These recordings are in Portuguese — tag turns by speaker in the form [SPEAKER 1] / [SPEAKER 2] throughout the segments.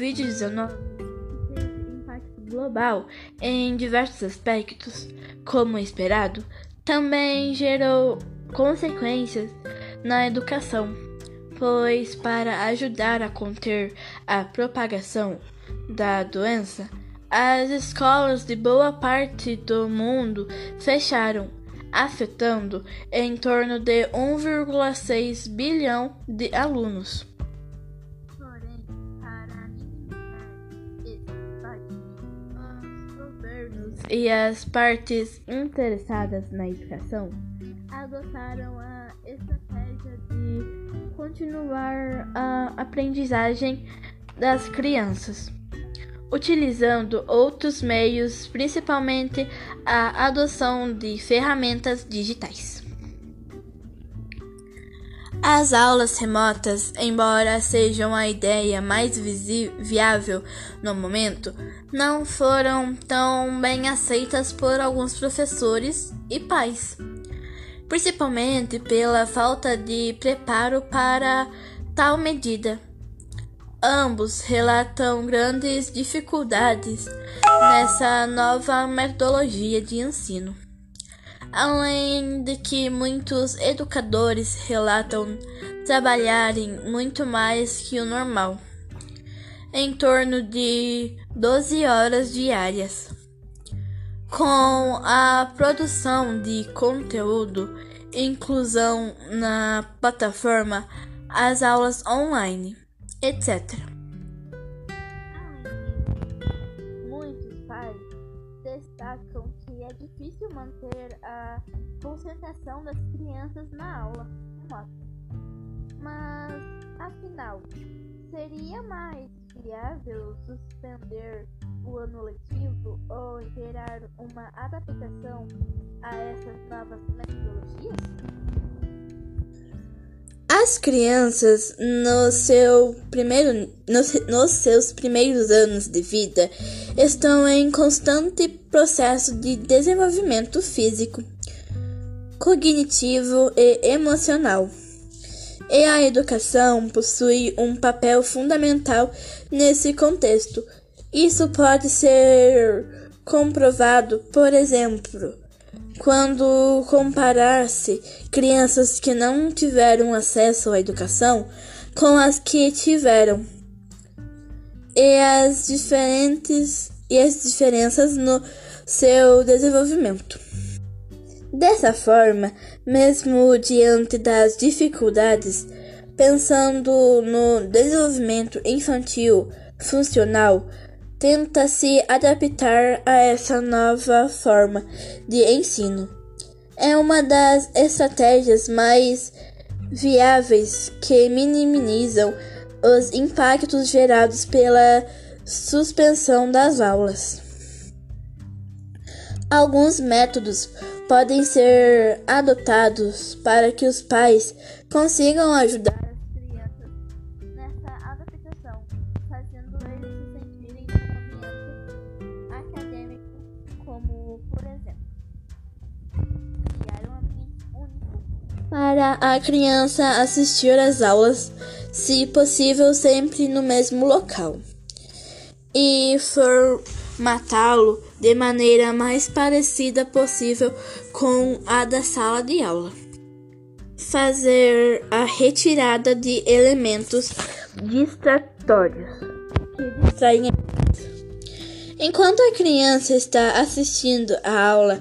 [SPEAKER 1] Covid-19 teve impacto global em diversos aspectos, como esperado, também gerou consequências na educação, pois para ajudar a conter a propagação da doença, as escolas de boa parte do mundo fecharam, afetando em torno de 1,6 bilhão de alunos. E as partes interessadas na educação adotaram a estratégia de continuar a aprendizagem das crianças utilizando outros meios, principalmente a adoção de ferramentas digitais. As aulas remotas, embora sejam a ideia mais viável no momento, não foram tão bem aceitas por alguns professores e pais, principalmente pela falta de preparo para tal medida. Ambos relatam grandes dificuldades nessa nova metodologia de ensino. Além de que muitos educadores relatam trabalharem muito mais que o normal, em torno de 12 horas diárias. Com a produção de conteúdo, inclusão na plataforma, as aulas online etc. é difícil manter a concentração das crianças na aula Mas, afinal, seria mais viável suspender o ano letivo ou gerar uma adaptação a essas novas metodologias?
[SPEAKER 2] As crianças, no seu primeiro, nos, nos seus primeiros anos de vida, estão em constante processo de desenvolvimento físico, cognitivo e emocional. E a educação possui um papel fundamental nesse contexto. Isso pode ser comprovado, por exemplo, quando comparar-se crianças que não tiveram acesso à educação com as que tiveram e as diferentes e as diferenças no seu desenvolvimento. Dessa forma, mesmo diante das dificuldades, pensando no desenvolvimento infantil funcional, tenta se adaptar a essa nova forma de ensino. É uma das estratégias mais viáveis que minimizam os impactos gerados pela suspensão das aulas. Alguns métodos podem ser adotados para que os pais consigam ajudar para a criança assistir às aulas, se possível, sempre no mesmo local, e formatá-lo de maneira mais parecida possível com a da sala de aula. Fazer a retirada de elementos distratórios que distraem Enquanto a criança está assistindo a aula,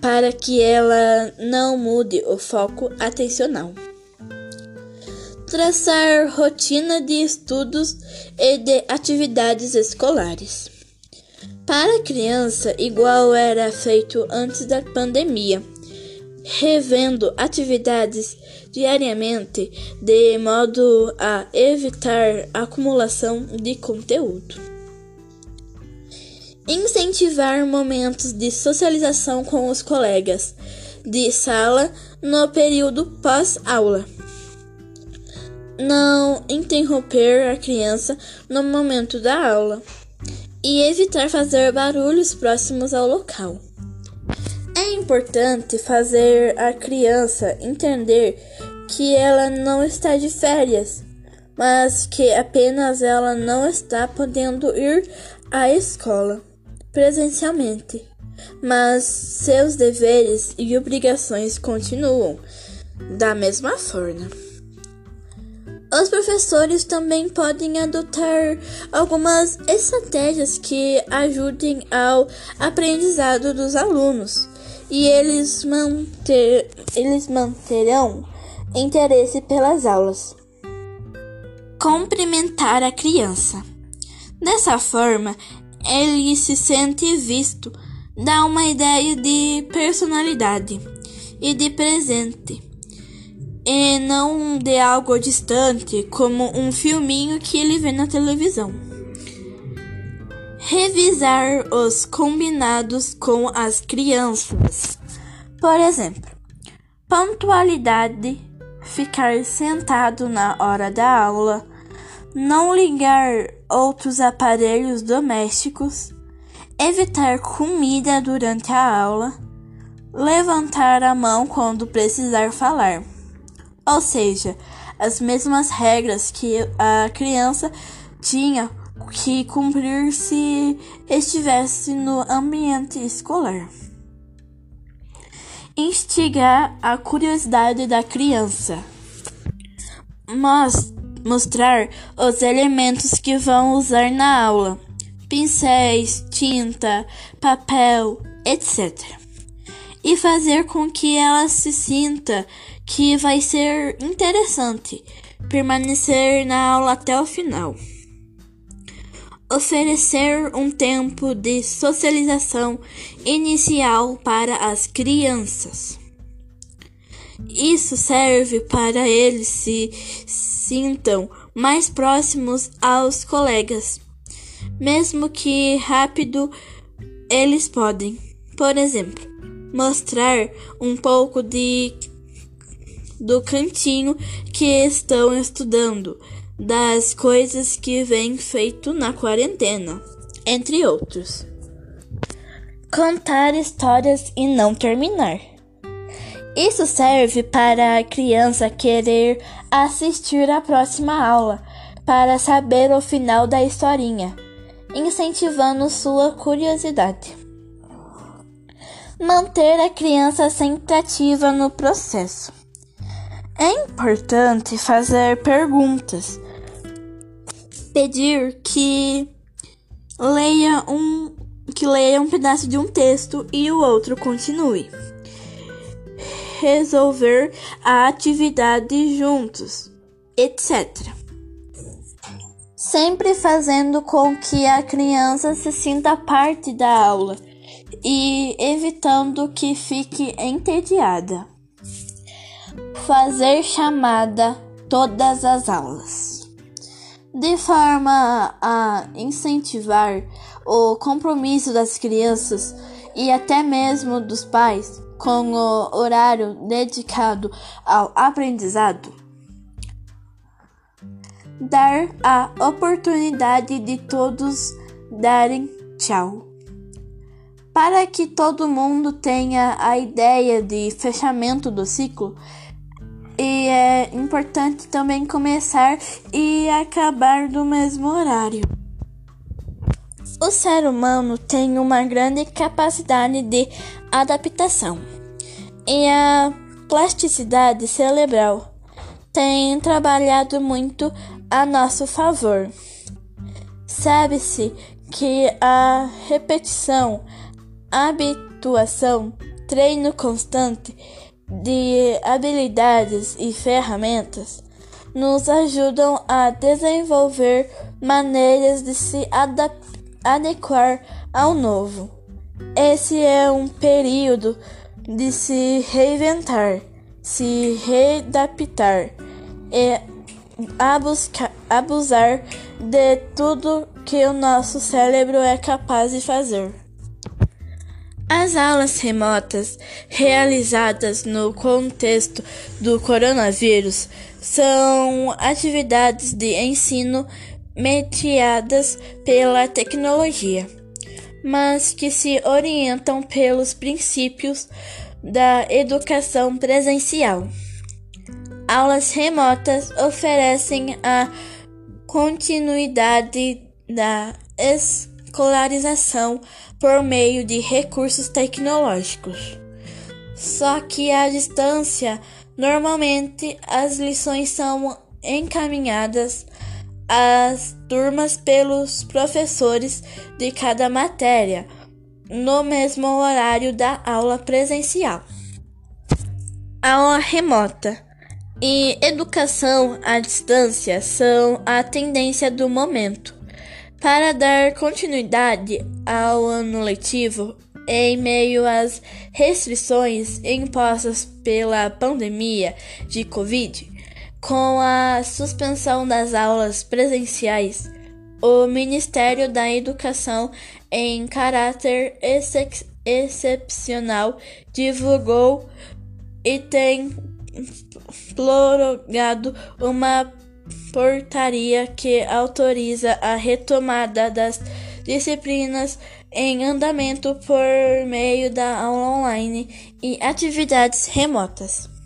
[SPEAKER 2] para que ela não mude o foco atencional. Traçar rotina de estudos e de atividades escolares. Para a criança, igual era feito antes da pandemia, revendo atividades diariamente de modo a evitar acumulação de conteúdo. Incentivar momentos de socialização com os colegas de sala no período pós-aula. Não interromper a criança no momento da aula e evitar fazer barulhos próximos ao local. É importante fazer a criança entender que ela não está de férias, mas que apenas ela não está podendo ir à escola presencialmente. Mas seus deveres e obrigações continuam da mesma forma. Os professores também podem adotar algumas estratégias que ajudem ao aprendizado dos alunos e eles, manter, eles manterão interesse pelas aulas. Cumprimentar a criança. Dessa forma, ele se sente visto, dá uma ideia de personalidade e de presente e não de algo distante, como um filminho que ele vê na televisão. Revisar os combinados com as crianças. Por exemplo, pontualidade, ficar sentado na hora da aula, não ligar outros aparelhos domésticos, evitar comida durante a aula, levantar a mão quando precisar falar ou seja, as mesmas regras que a criança tinha que cumprir se estivesse no ambiente escolar. Instigar a curiosidade da criança. Mas mostrar os elementos que vão usar na aula: pincéis, tinta, papel, etc. E fazer com que ela se sinta que vai ser interessante permanecer na aula até o final. Oferecer um tempo de socialização inicial para as crianças. Isso serve para eles se sintam mais próximos aos colegas, mesmo que rápido eles podem. Por exemplo, mostrar um pouco de do cantinho que estão estudando, das coisas que vem feito na quarentena, entre outros. Contar histórias e não terminar. Isso serve para a criança querer assistir à próxima aula, para saber o final da historinha, incentivando sua curiosidade. Manter a criança sempre ativa no processo. É importante fazer perguntas, pedir que leia um que leia um pedaço de um texto e o outro continue. Resolver a atividade juntos, etc. Sempre fazendo com que a criança se sinta parte da aula e evitando que fique entediada fazer chamada todas as aulas, de forma a incentivar o compromisso das crianças e até mesmo dos pais com o horário dedicado ao aprendizado. Dar a oportunidade de todos darem tchau. Para que todo mundo tenha a ideia de fechamento do ciclo, e é importante também começar e acabar do mesmo horário. O ser humano tem uma grande capacidade de adaptação e a plasticidade cerebral tem trabalhado muito a nosso favor. Sabe-se que a repetição, habituação, treino constante de habilidades e ferramentas nos ajudam a desenvolver maneiras de se adequar ao novo. Esse é um período de se reinventar, se readaptar e abusar de tudo que o nosso cérebro é capaz de fazer. As aulas remotas realizadas no contexto do coronavírus são atividades de ensino mediadas pela tecnologia, mas que se orientam pelos princípios da educação presencial. aulas remotas oferecem a continuidade da escolarização por meio de recursos tecnológicos. Só que à distância, normalmente as lições são encaminhadas às turmas pelos professores de cada matéria no mesmo horário da aula presencial. Aula remota e educação à distância são a tendência do momento. Para dar continuidade ao ano letivo, em meio às restrições impostas pela pandemia de Covid, com a suspensão das aulas presenciais, o Ministério da Educação, em caráter ex excepcional, divulgou e tem prorrogado uma portaria que autoriza a retomada das disciplinas em andamento por meio da aula online e atividades remotas.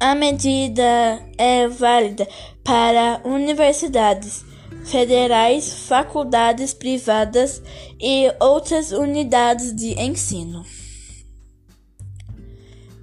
[SPEAKER 2] A medida é válida para universidades federais, faculdades privadas e outras unidades de ensino.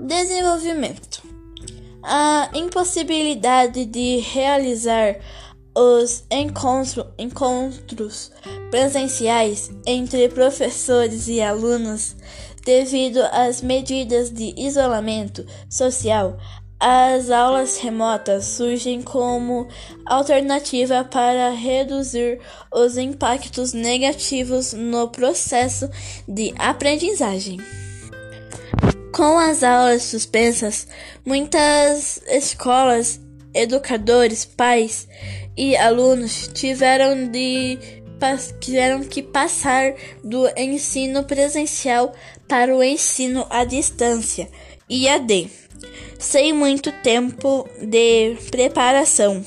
[SPEAKER 2] Desenvolvimento: A impossibilidade de realizar os encontro, encontros presenciais entre professores e alunos devido às medidas de isolamento social as aulas remotas surgem como alternativa para reduzir os impactos negativos no processo de aprendizagem. Com as aulas suspensas, muitas escolas, educadores, pais e alunos tiveram, de, tiveram que passar do ensino presencial para o ensino à distância, IAD sem muito tempo de preparação,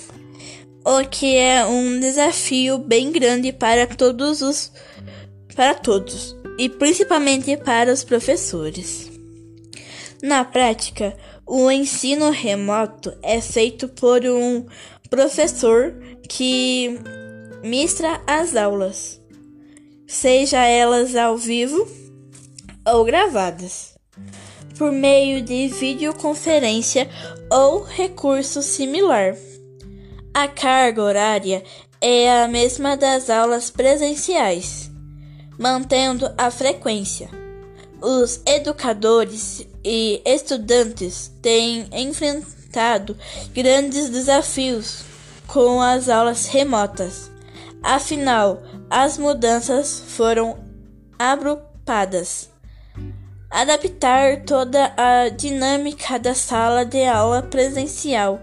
[SPEAKER 2] o que é um desafio bem grande para todos os para todos e principalmente para os professores. Na prática, o ensino remoto é feito por um professor que ministra as aulas, seja elas ao vivo ou gravadas por meio de videoconferência ou recurso similar. A carga horária é a mesma das aulas presenciais, mantendo a frequência. Os educadores e estudantes têm enfrentado grandes desafios com as aulas remotas. Afinal, as mudanças foram abruptas adaptar toda a dinâmica da sala de aula presencial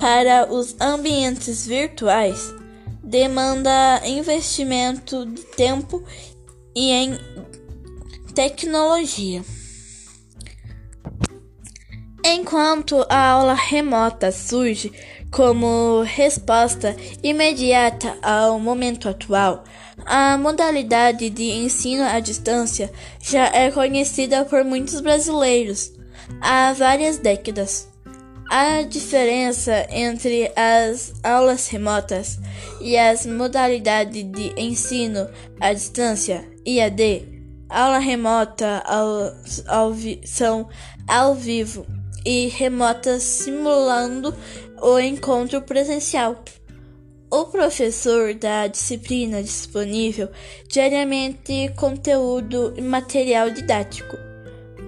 [SPEAKER 2] para os ambientes virtuais demanda investimento de tempo e em tecnologia. Enquanto a aula remota surge como resposta imediata ao momento atual, a modalidade de ensino à distância já é conhecida por muitos brasileiros há várias décadas. A diferença entre as aulas remotas e as modalidades de ensino à distância IAD, aula remota ao, ao vi, são ao vivo e remotas simulando o encontro presencial. O professor dá disciplina disponível diariamente conteúdo e material didático,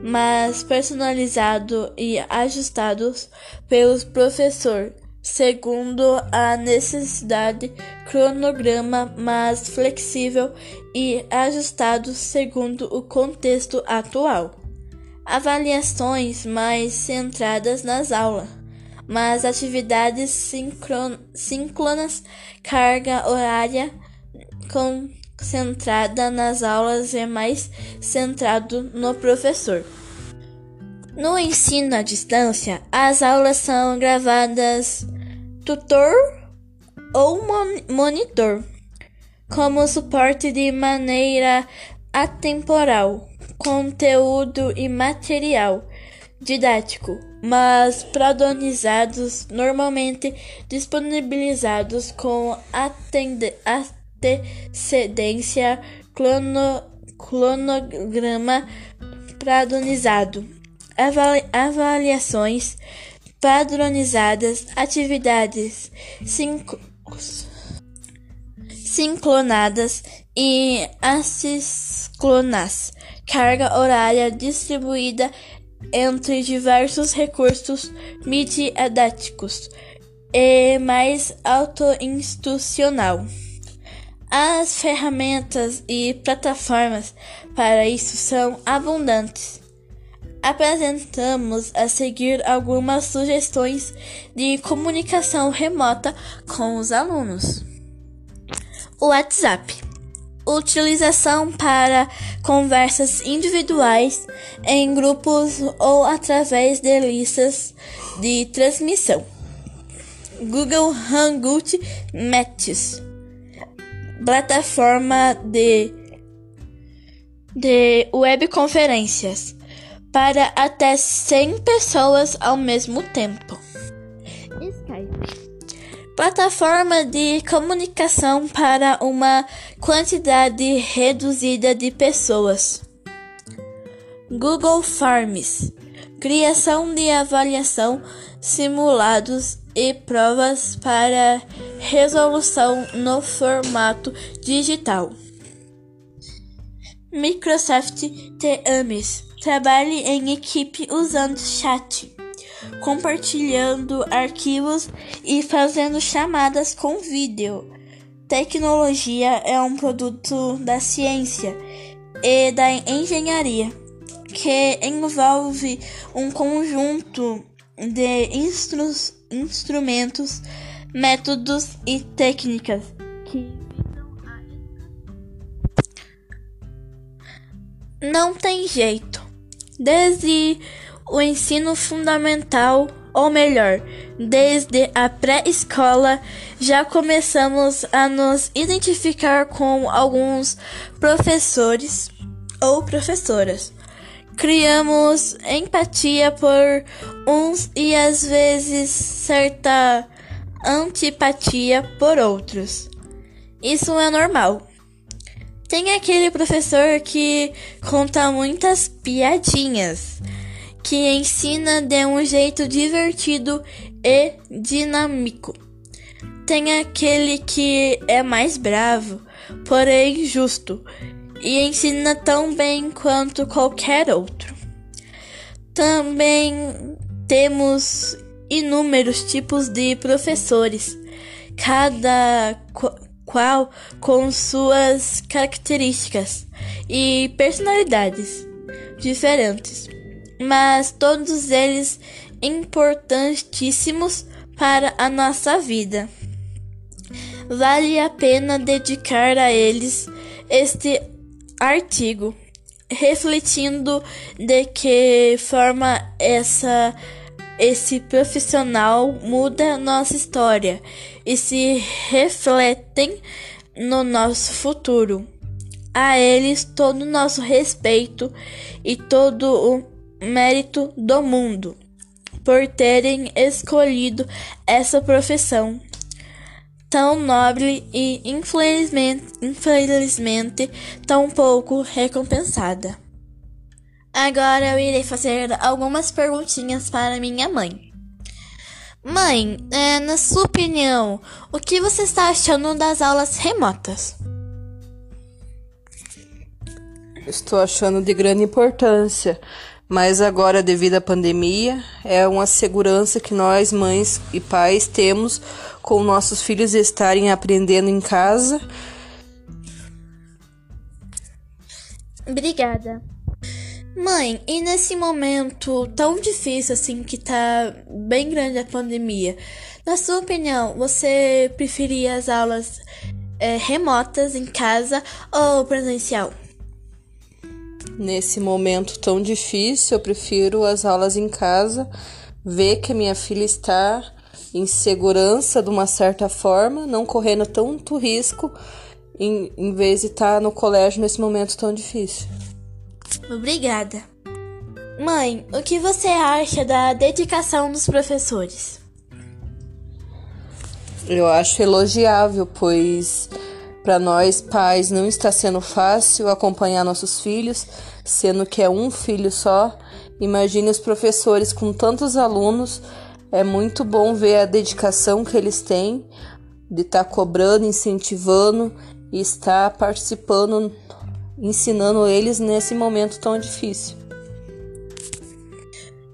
[SPEAKER 2] mas personalizado e ajustados pelo professor, segundo a necessidade, cronograma mais flexível e ajustado segundo o contexto atual. Avaliações mais centradas nas aulas mas atividades síncronas, carga horária concentrada nas aulas é mais centrado no professor. No ensino à distância, as aulas são gravadas tutor ou monitor como suporte de maneira atemporal, conteúdo e material didático, mas padronizados, normalmente disponibilizados com antecedência cronograma padronizado, avali, avaliações padronizadas, atividades sincronadas e assíncronas, carga horária distribuída entre diversos recursos midiáticos e mais autoinstitucional. As ferramentas e plataformas para isso são abundantes. Apresentamos a seguir algumas sugestões de comunicação remota com os alunos. O WhatsApp. Utilização para conversas individuais, em grupos ou através de listas de transmissão. Google Hangout Meets. Plataforma de, de webconferências para até 100 pessoas ao mesmo tempo. Plataforma de comunicação para uma quantidade reduzida de pessoas. Google Forms criação de avaliação, simulados e provas para resolução no formato digital. Microsoft Teams trabalhe em equipe usando chat, compartilhando arquivos e fazendo chamadas com vídeo. Tecnologia é um produto da ciência e da engenharia que envolve um conjunto de instru instrumentos, métodos e técnicas que não tem jeito. Desde o ensino fundamental, ou melhor, desde a pré-escola, já começamos a nos identificar com alguns professores ou professoras criamos empatia por uns e às vezes certa antipatia por outros. Isso é normal. Tem aquele professor que conta muitas piadinhas, que ensina de um jeito divertido e dinâmico. Tem aquele que é mais bravo, porém justo e ensina tão bem quanto qualquer outro. Também temos inúmeros tipos de professores, cada qual com suas características e personalidades diferentes, mas todos eles importantíssimos para a nossa vida. Vale a pena dedicar a eles este artigo refletindo de que forma essa esse profissional muda nossa história e se refletem no nosso futuro. A eles todo o nosso respeito e todo o mérito do mundo por terem escolhido essa profissão tão nobre e infelizmente, infelizmente tão pouco recompensada. Agora eu irei fazer algumas perguntinhas para minha mãe. Mãe, é, na sua opinião, o que você está achando das aulas remotas?
[SPEAKER 3] Estou achando de grande importância, mas agora, devido à pandemia, é uma segurança que nós, mães e pais, temos com nossos filhos estarem aprendendo em casa.
[SPEAKER 2] Obrigada. Mãe, e nesse momento tão difícil assim que tá bem grande a pandemia, na sua opinião, você preferia as aulas é, remotas em casa ou presencial?
[SPEAKER 3] Nesse momento tão difícil, eu prefiro as aulas em casa, ver que a minha filha está em segurança de uma certa forma, não correndo tanto risco, em, em vez de estar no colégio nesse momento tão difícil.
[SPEAKER 2] Obrigada. Mãe, o que você acha da dedicação dos professores?
[SPEAKER 3] Eu acho elogiável, pois para nós pais não está sendo fácil acompanhar nossos filhos, sendo que é um filho só. Imagine os professores com tantos alunos. É muito bom ver a dedicação que eles têm de estar tá cobrando, incentivando e estar participando, ensinando eles nesse momento tão difícil.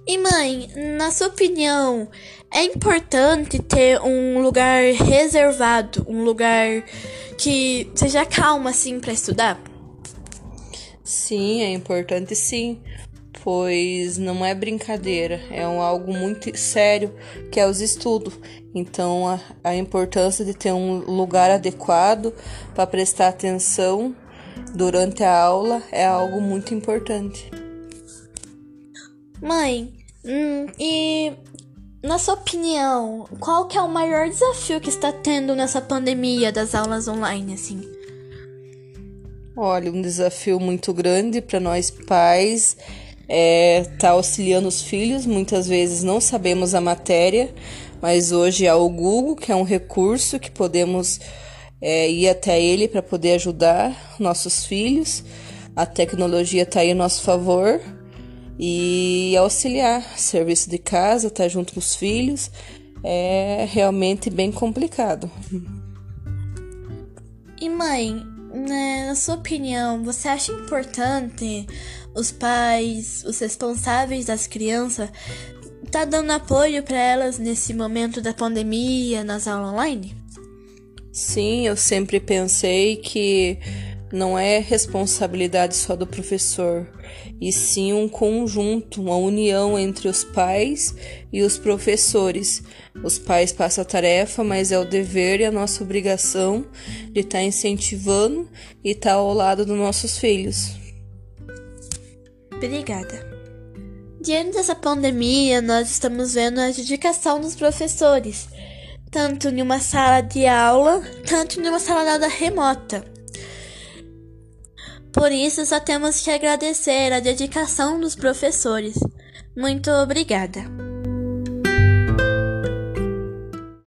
[SPEAKER 2] E mãe, na sua opinião, é importante ter um lugar reservado, um lugar que seja calmo assim para estudar?
[SPEAKER 3] Sim, é importante sim, pois não é brincadeira, é um, algo muito sério que é os estudos. Então, a, a importância de ter um lugar adequado para prestar atenção durante a aula é algo muito importante.
[SPEAKER 2] Mãe, hum, e na sua opinião, qual que é o maior desafio que está tendo nessa pandemia das aulas online, assim?
[SPEAKER 3] Olha, um desafio muito grande para nós pais é estar tá auxiliando os filhos. Muitas vezes não sabemos a matéria, mas hoje há o Google, que é um recurso que podemos é, ir até ele para poder ajudar nossos filhos. A tecnologia está aí a nosso favor e auxiliar. Serviço de casa, estar tá junto com os filhos, é realmente bem complicado.
[SPEAKER 2] E mãe, né, na sua opinião, você acha importante os pais, os responsáveis das crianças, tá dando apoio para elas nesse momento da pandemia, nas aulas online?
[SPEAKER 3] Sim, eu sempre pensei que não é responsabilidade só do professor, e sim um conjunto, uma união entre os pais e os professores. Os pais passam a tarefa, mas é o dever e a nossa obrigação de estar tá incentivando e estar tá ao lado dos nossos filhos.
[SPEAKER 2] Obrigada. Diante dessa pandemia, nós estamos vendo a dedicação dos professores, tanto em uma sala de aula, tanto em uma sala de aula remota. Por isso, só temos que agradecer a dedicação dos professores. Muito obrigada.